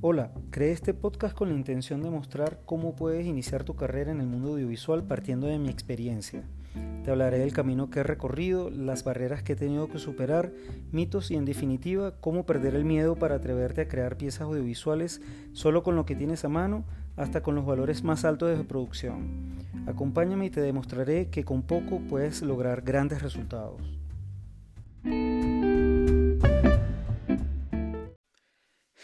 Hola, creé este podcast con la intención de mostrar cómo puedes iniciar tu carrera en el mundo audiovisual partiendo de mi experiencia. Te hablaré del camino que he recorrido, las barreras que he tenido que superar, mitos y en definitiva cómo perder el miedo para atreverte a crear piezas audiovisuales solo con lo que tienes a mano hasta con los valores más altos de producción. Acompáñame y te demostraré que con poco puedes lograr grandes resultados.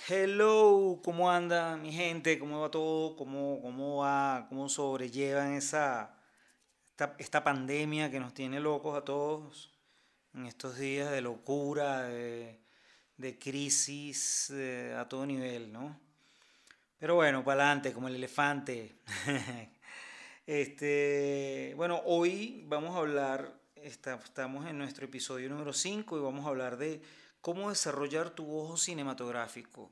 Hello, ¿cómo anda mi gente? ¿Cómo va todo? ¿Cómo, cómo va? ¿Cómo sobrellevan esa, esta, pandemia que nos tiene locos a todos en estos días de locura, de, crisis a todo nivel, ¿no? Pero bueno, para adelante, como el elefante. este, bueno, hoy vamos a hablar, estamos en nuestro episodio número 5 y vamos a hablar de cómo desarrollar tu ojo cinematográfico.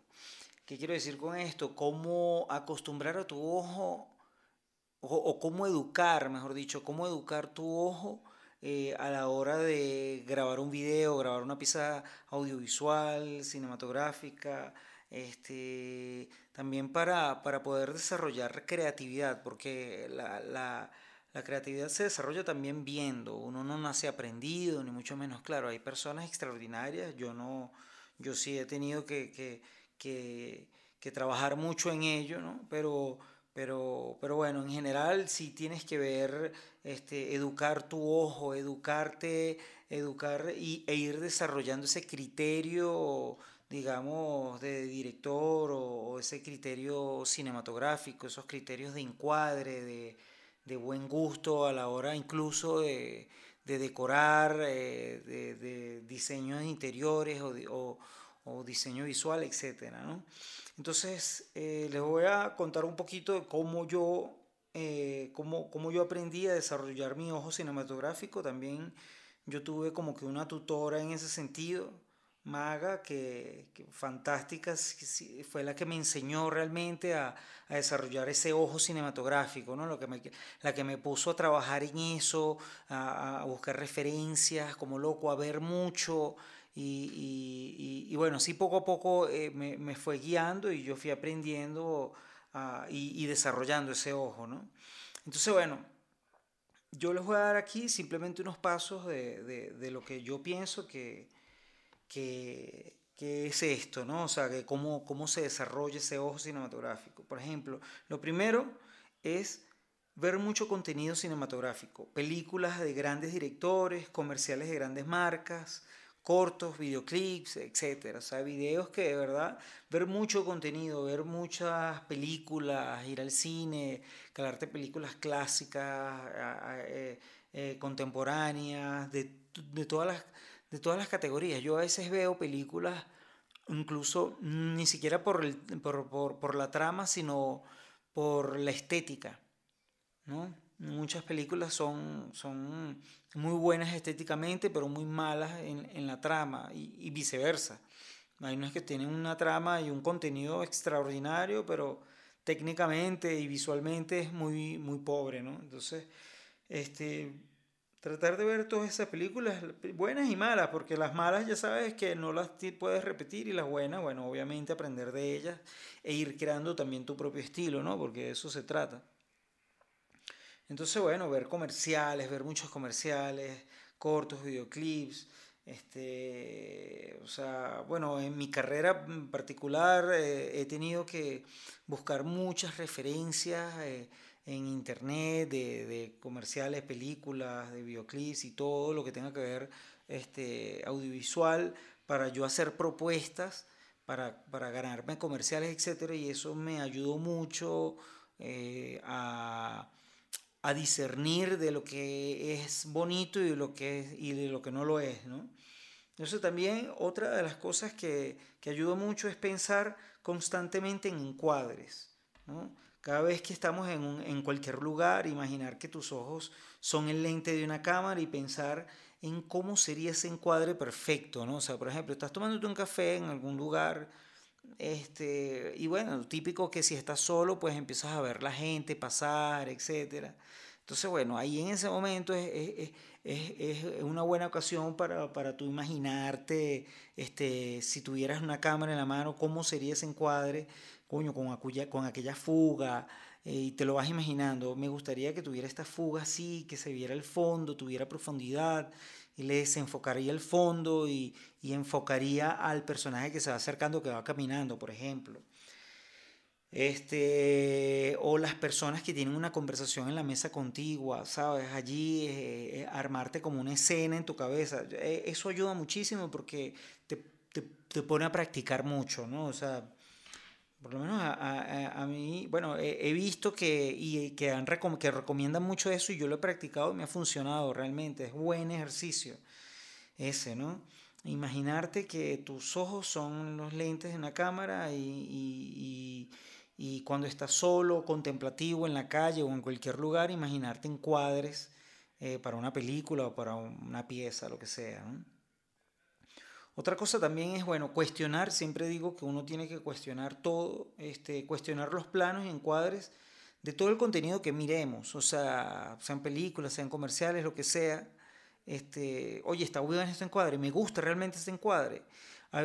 ¿Qué quiero decir con esto? Cómo acostumbrar a tu ojo o, cómo educar, mejor dicho, cómo educar tu ojo eh, a la hora de grabar un video, grabar una pieza audiovisual, cinematográfica, este, también para, para poder desarrollar creatividad, porque la la creatividad se desarrolla también viendo, uno no nace aprendido, ni mucho menos, claro, hay personas extraordinarias, yo no, yo sí he tenido que, trabajar mucho en ello, ¿no? Pero, pero, pero bueno, en general sí tienes que ver, este, educar tu ojo, educarte, educar y, e ir desarrollando ese criterio, digamos, de director o ese criterio cinematográfico, esos criterios de encuadre, de de buen gusto a la hora incluso de, decorar, eh, de, diseños de interiores o, diseño visual, etc. Entonces, eh, les voy a contar un poquito de cómo yo, eh, cómo, cómo yo aprendí a desarrollar mi ojo cinematográfico. También yo tuve como que una tutora en ese sentido maga que, fantástica, fue la que me enseñó realmente a, desarrollar ese ojo cinematográfico, ¿no? Lo que me, la que me puso a trabajar en eso, a, buscar referencias como loco, a ver mucho. Y, bueno, sí poco a poco eh, me, fue guiando y yo fui aprendiendo y, desarrollando ese ojo, ¿no? Entonces, bueno, yo les voy a dar aquí simplemente unos pasos de lo que yo pienso que, que, es esto, ¿no? O sea, que cómo, cómo se desarrolla ese ojo cinematográfico. Por ejemplo, lo primero es ver mucho contenido cinematográfico, películas de grandes directores, comerciales de grandes marcas, cortos, videoclips, etc. O sea, videos que de verdad, ver mucho contenido, ver muchas películas, ir al cine, calarte películas clásicas, eh, eh, contemporáneas, de, de todas las de todas las categorías. Yo a veces veo películas, incluso ni siquiera por, el, por, la trama, sino por la estética. ¿no? Muchas películas son, son muy buenas estéticamente, pero muy malas en, la trama y, viceversa. Hay unas que tienen una trama y un contenido extraordinario, pero técnicamente y visualmente es muy, muy pobre, ¿no? Entonces, este, tratar de ver todas esas películas, buenas y malas, porque las malas ya sabes que no las puedes repetir y las buenas, bueno, obviamente aprender de ellas e ir creando también tu propio estilo, ¿no? Porque de eso se trata. Entonces, bueno, ver comerciales, ver muchos comerciales, cortos, videoclips, este, o sea, bueno, en mi carrera en particular eh, he tenido que buscar muchas referencias. Eh, en internet, de, comerciales, películas, de videoclips y todo lo que tenga que ver este, audiovisual para yo hacer propuestas para, ganarme comerciales, etcétera, y eso me ayudó mucho eh, a, discernir de lo que es bonito y de lo que, es, y de lo que no lo es, ¿no? Entonces también otra de las cosas que, que ayuda mucho es pensar constantemente en encuadres, ¿no? Cada vez que estamos en, en cualquier lugar, imaginar que tus ojos son el lente de una cámara y pensar en cómo sería ese encuadre perfecto, ¿no? O sea, por ejemplo, estás tomándote un café en algún lugar, este, y bueno, típico que si estás solo, pues empiezas a ver la gente pasar, etc. Entonces, bueno, ahí en ese momento es, una buena ocasión para, para tú imaginarte, este, si tuvieras una cámara en la mano, cómo sería ese encuadre, coño, con aquella, con aquella fuga, eh, y te lo vas imaginando. Me gustaría que tuviera esta fuga así, que se viera el fondo, tuviera profundidad, y le desenfocaría el fondo y, y enfocaría al personaje que se va acercando, que va caminando, por ejemplo este, o las personas que tienen una conversación en la mesa contigua, ¿sabes? Allí eh, eh, armarte como una escena en tu cabeza. Eh, eso ayuda muchísimo porque te, te, te, pone a practicar mucho, ¿no? O sea, por lo menos a, a, a mí, bueno, he, visto que, y, que, han, que recomiendan mucho eso y yo lo he practicado y me ha funcionado realmente. Es buen ejercicio ese, ¿no? Imaginarte que tus ojos son los lentes de una cámara y, y y cuando estás solo, contemplativo en la calle o en cualquier lugar, imaginarte encuadres eh, para una película o para una pieza, lo que sea. Otra cosa también es, bueno, cuestionar, siempre digo que uno tiene que cuestionar todo, este, cuestionar los planos y encuadres de todo el contenido que miremos, o sea, sean películas, sean comerciales, lo que sea. Este, oye, está bueno este encuadre, me gusta realmente este encuadre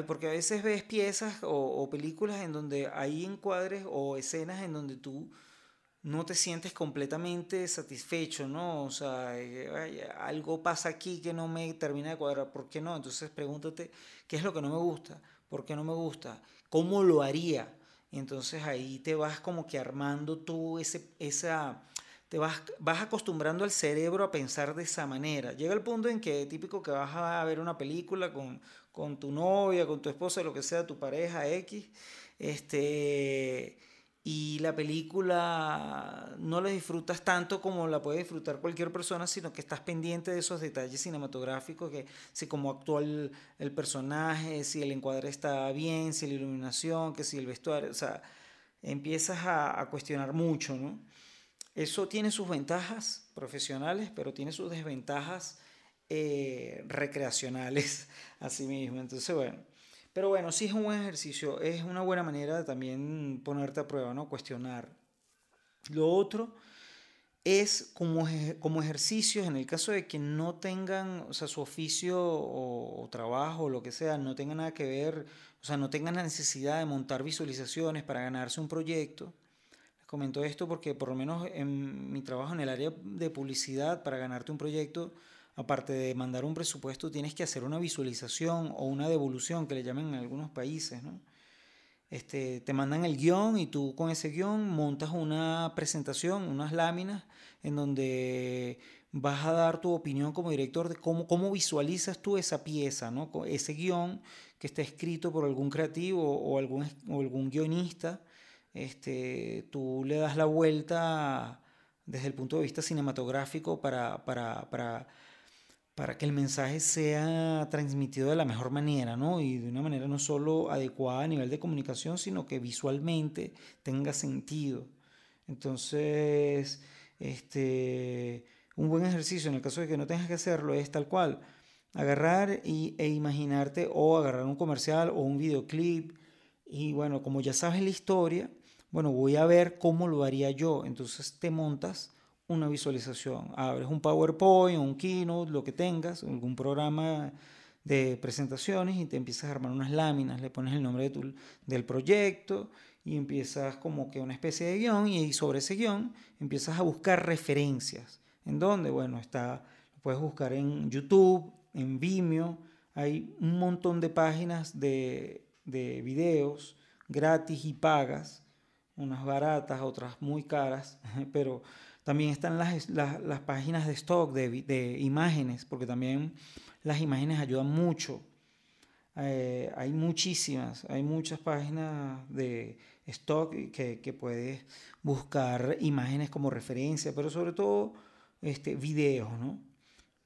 porque a veces ves piezas o, películas en donde hay encuadres o escenas en donde tú no te sientes completamente satisfecho, ¿no? O sea, eh, algo pasa aquí que no me termina de cuadrar, ¿por qué no? Entonces pregúntate, ¿qué es lo que no me gusta? ¿Por qué no me gusta? ¿Cómo lo haría? Entonces ahí te vas como que armando tú ese, esa, te vas, vas acostumbrando al cerebro a pensar de esa manera. Llega el punto en que típico que vas a ver una película con, con tu novia, con tu esposa, lo que sea, tu pareja X, este, y la película no la disfrutas tanto como la puede disfrutar cualquier persona, sino que estás pendiente de esos detalles cinematográficos, que si cómo actúa el, personaje, si el encuadre está bien, si la iluminación, que si el vestuario, o sea, empiezas a, cuestionar mucho. Eso tiene sus ventajas profesionales, pero tiene sus desventajas eh, recreacionales a sí mismo. Entonces, bueno. Pero bueno, sí es un buen ejercicio, es una buena manera de también ponerte a prueba, ¿no? Cuestionar. Lo otro es como, como ejercicios, en el caso de que no tengan, o sea, su oficio o, trabajo o lo que sea, no tenga nada que ver, o sea, no tengan la necesidad de montar visualizaciones para ganarse un proyecto. Les comento esto porque por lo menos en mi trabajo en el área de publicidad, para ganarte un proyecto, aparte de mandar un presupuesto, tienes que hacer una visualización o una devolución, que le llaman en algunos países, ¿no? Este, te mandan el guion y tú con ese guion montas una presentación, unas láminas, en donde vas a dar tu opinión como director de cómo, cómo visualizas tú esa pieza, ¿no? ese guion que está escrito por algún creativo o algún, algún guionista. Este, tú le das la vuelta desde el punto de vista cinematográfico para, para para que el mensaje sea transmitido de la mejor manera, ¿no? Y de una manera no solo adecuada a nivel de comunicación, sino que visualmente tenga sentido. Entonces, este, un buen ejercicio en el caso de que no tengas que hacerlo es tal cual, agarrar y, e imaginarte o agarrar un comercial o un videoclip y bueno, como ya sabes la historia, bueno, voy a ver cómo lo haría yo. Entonces te montas una visualización. Abres un PowerPoint, un Keynote, lo que tengas, algún programa de presentaciones y te empiezas a armar unas láminas, le pones el nombre de tu, del proyecto y empiezas como que una especie de guion y sobre ese guion empiezas a buscar referencias. ¿En dónde? Bueno, está, puedes buscar en YouTube, en Vimeo, hay un montón de páginas de, de videos gratis y pagas, unas baratas, otras muy caras, pero también están las, las, páginas de stock de, de, imágenes, porque también las imágenes ayudan mucho. Eh, hay muchísimas, hay muchas páginas de stock que, que, puedes buscar imágenes como referencia, pero sobre todo este, videos, ¿no?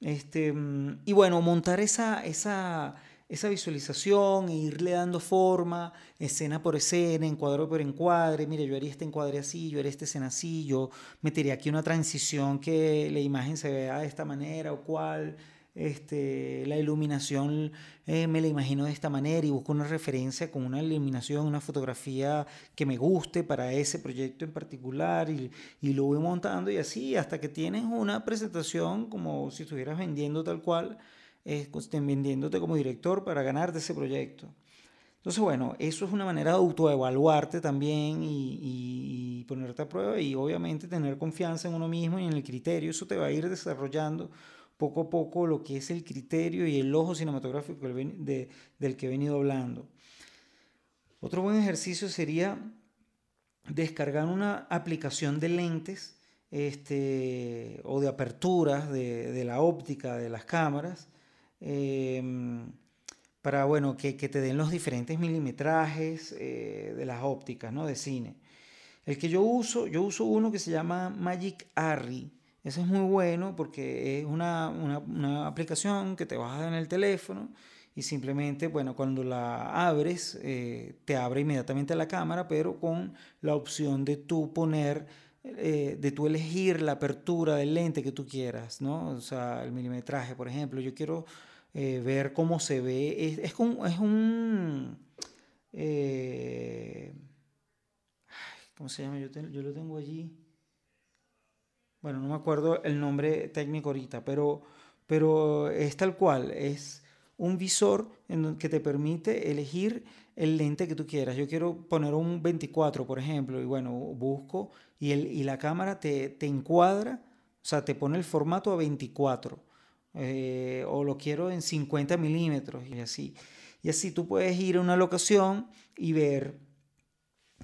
Este, mm, y bueno, montar esa, esa, esa visualización e irle dando forma, escena por escena, encuadro por encuadre, mire, yo haría este encuadre así, yo haría esta escena así, yo metería aquí una transición que la imagen se vea de esta manera o cual, este, la iluminación eh, me la imagino de esta manera y busco una referencia con una iluminación, una fotografía que me guste para ese proyecto en particular y, y lo voy montando y así hasta que tienes una presentación como si estuvieras vendiendo tal cual, eh, vendiéndote como director para ganarte ese proyecto. Entonces, bueno, eso es una manera de autoevaluarte también y, y, ponerte a prueba y obviamente tener confianza en uno mismo y en el criterio. Eso te va a ir desarrollando poco a poco lo que es el criterio y el ojo cinematográfico del que he venido hablando. Otro buen ejercicio sería descargar una aplicación de lentes este, o de aperturas de, la óptica de las cámaras em, para bueno, que, te den los diferentes milimetrajes eh, de las ópticas ¿no? de cine. El que yo uso, yo uso uno que se llama Magic Arri eso es muy bueno porque es una, una, aplicación que te bajas en el teléfono y simplemente, bueno, cuando la abres, eh, te abre inmediatamente la cámara, pero con la opción de tú poner, eh, de tú elegir la apertura del lente que tú quieras, ¿no? O sea, el milimetraje, por ejemplo. Yo quiero eh, ver cómo se ve. Es, es, es un... ¿Cómo se llama? Yo, yo lo tengo allí bueno, no me acuerdo el nombre técnico ahorita, pero, pero es tal cual, es un visor en que te permite elegir el lente que tú quieras. Yo quiero poner un 24, por ejemplo, y bueno, busco y, el, y la cámara te, te encuadra, o sea, te pone el formato a 24, eh, o lo quiero en 50 milímetros y así. Y así tú puedes ir a una locación y ver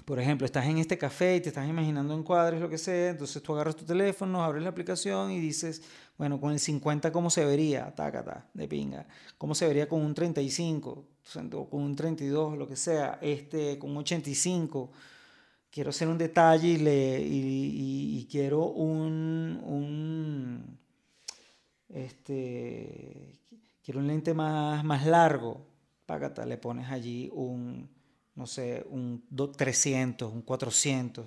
por ejemplo, estás en este café y te estás imaginando en cuadros, lo que sea, entonces tú agarras tu teléfono, abres la aplicación y dices, bueno, con el 50, ¿cómo se vería? Tácata, de pinga. ¿Cómo se vería con un 35? O con un 32, lo que sea. Este, con un 85. Quiero hacer un detalle y, le, y, quiero un, un, este, quiero un lente más, más largo. Págata, le pones allí un no sé, un 300, un 400,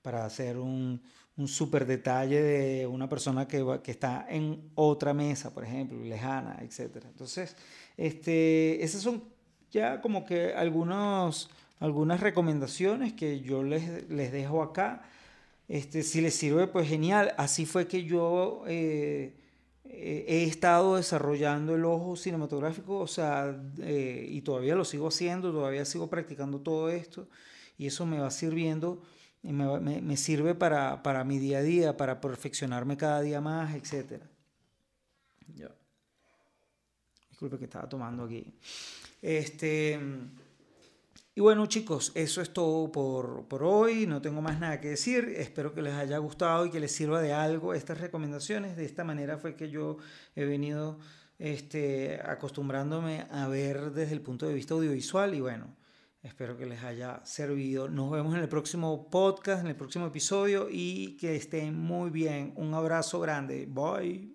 para hacer un, un super detalle de una persona que, que, está en otra mesa, por ejemplo, lejana, etc. Entonces, este, esas son ya como que algunos, algunas recomendaciones que yo les, les dejo acá. Este, si les sirve, pues genial. Así fue que yo eh, eh, he estado desarrollando el ojo cinematográfico, o sea, eh, y todavía lo sigo haciendo, todavía sigo practicando todo esto, y eso me va sirviendo, me, me, me sirve para, para, mi día a día, para perfeccionarme cada día más, etc. Ya. Disculpe que estaba tomando aquí. Este. Y bueno chicos, eso es todo por, por, hoy, no tengo más nada que decir, espero que les haya gustado y que les sirva de algo estas recomendaciones, de esta manera fue que yo he venido este, acostumbrándome a ver desde el punto de vista audiovisual y bueno, espero que les haya servido. Nos vemos en el próximo podcast, en el próximo episodio y que estén muy bien. Un abrazo grande. Bye.